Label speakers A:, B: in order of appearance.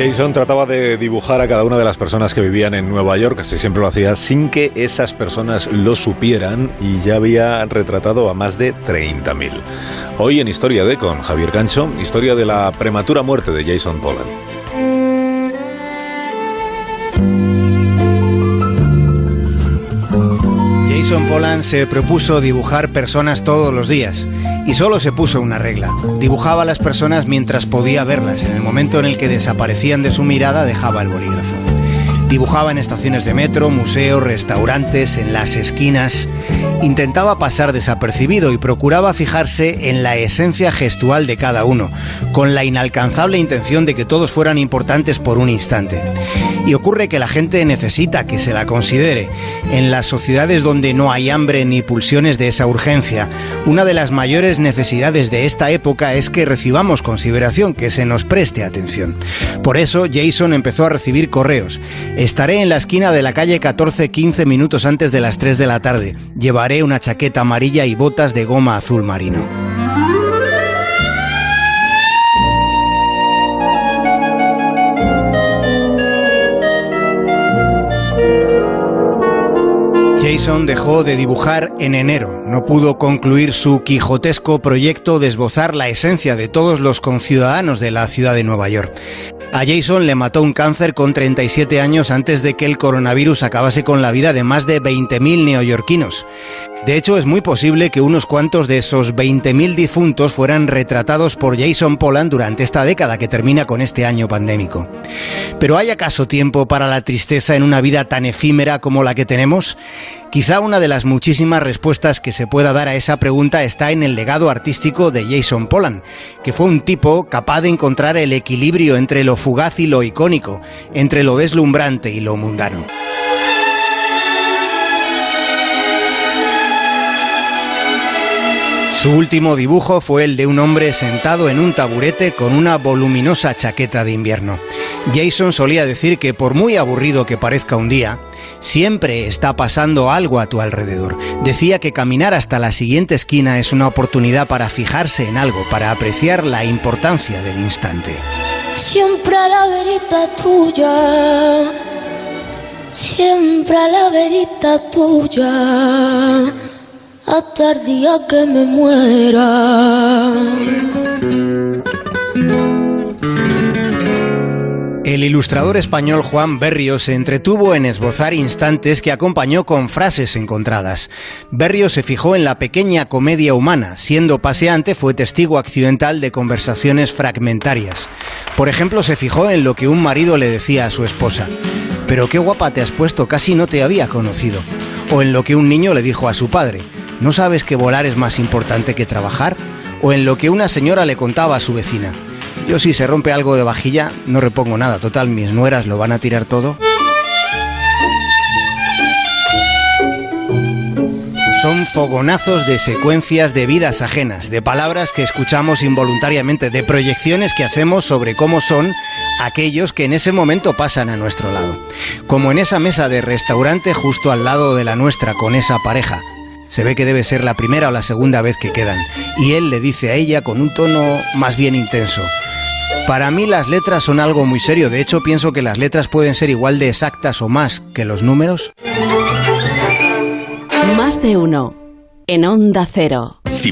A: Jason trataba de dibujar a cada una de las personas que vivían en Nueva York, casi siempre lo hacía sin que esas personas lo supieran y ya había retratado a más de 30.000. Hoy en Historia de con Javier Cancho, historia de la prematura muerte de Jason Pollan.
B: Pollan se propuso dibujar personas todos los días y solo se puso una regla. Dibujaba a las personas mientras podía verlas. En el momento en el que desaparecían de su mirada dejaba el bolígrafo. Dibujaba en estaciones de metro, museos, restaurantes, en las esquinas. Intentaba pasar desapercibido y procuraba fijarse en la esencia gestual de cada uno, con la inalcanzable intención de que todos fueran importantes por un instante. Y ocurre que la gente necesita que se la considere. En las sociedades donde no hay hambre ni pulsiones de esa urgencia, una de las mayores necesidades de esta época es que recibamos consideración, que se nos preste atención. Por eso Jason empezó a recibir correos. Estaré en la esquina de la calle 14 15 minutos antes de las 3 de la tarde. Llevaré una chaqueta amarilla y botas de goma azul marino. Jason dejó de dibujar en enero. No pudo concluir su quijotesco proyecto de esbozar la esencia de todos los conciudadanos de la ciudad de Nueva York. A Jason le mató un cáncer con 37 años antes de que el coronavirus acabase con la vida de más de 20.000 neoyorquinos. De hecho, es muy posible que unos cuantos de esos 20.000 difuntos fueran retratados por Jason Pollan durante esta década que termina con este año pandémico. Pero ¿hay acaso tiempo para la tristeza en una vida tan efímera como la que tenemos? Quizá una de las muchísimas respuestas que se pueda dar a esa pregunta está en el legado artístico de Jason Pollan, que fue un tipo capaz de encontrar el equilibrio entre lo fugaz y lo icónico, entre lo deslumbrante y lo mundano. Su último dibujo fue el de un hombre sentado en un taburete con una voluminosa chaqueta de invierno. Jason solía decir que por muy aburrido que parezca un día, siempre está pasando algo a tu alrededor. Decía que caminar hasta la siguiente esquina es una oportunidad para fijarse en algo, para apreciar la importancia del instante.
C: Siempre a la verita tuya, siempre a la verita tuya el que me muera.
B: El ilustrador español Juan Berrio se entretuvo en esbozar instantes que acompañó con frases encontradas. Berrio se fijó en la pequeña comedia humana, siendo paseante fue testigo accidental de conversaciones fragmentarias. Por ejemplo, se fijó en lo que un marido le decía a su esposa. Pero qué guapa te has puesto, casi no te había conocido. O en lo que un niño le dijo a su padre. ¿No sabes que volar es más importante que trabajar? O en lo que una señora le contaba a su vecina. Yo si se rompe algo de vajilla, no repongo nada. Total, mis nueras lo van a tirar todo. Son fogonazos de secuencias de vidas ajenas, de palabras que escuchamos involuntariamente, de proyecciones que hacemos sobre cómo son aquellos que en ese momento pasan a nuestro lado. Como en esa mesa de restaurante justo al lado de la nuestra con esa pareja, se ve que debe ser la primera o la segunda vez que quedan. Y él le dice a ella con un tono más bien intenso. Para mí las letras son algo muy serio. De hecho, pienso que las letras pueden ser igual de exactas o más que los números.
D: Más de uno. En onda cero.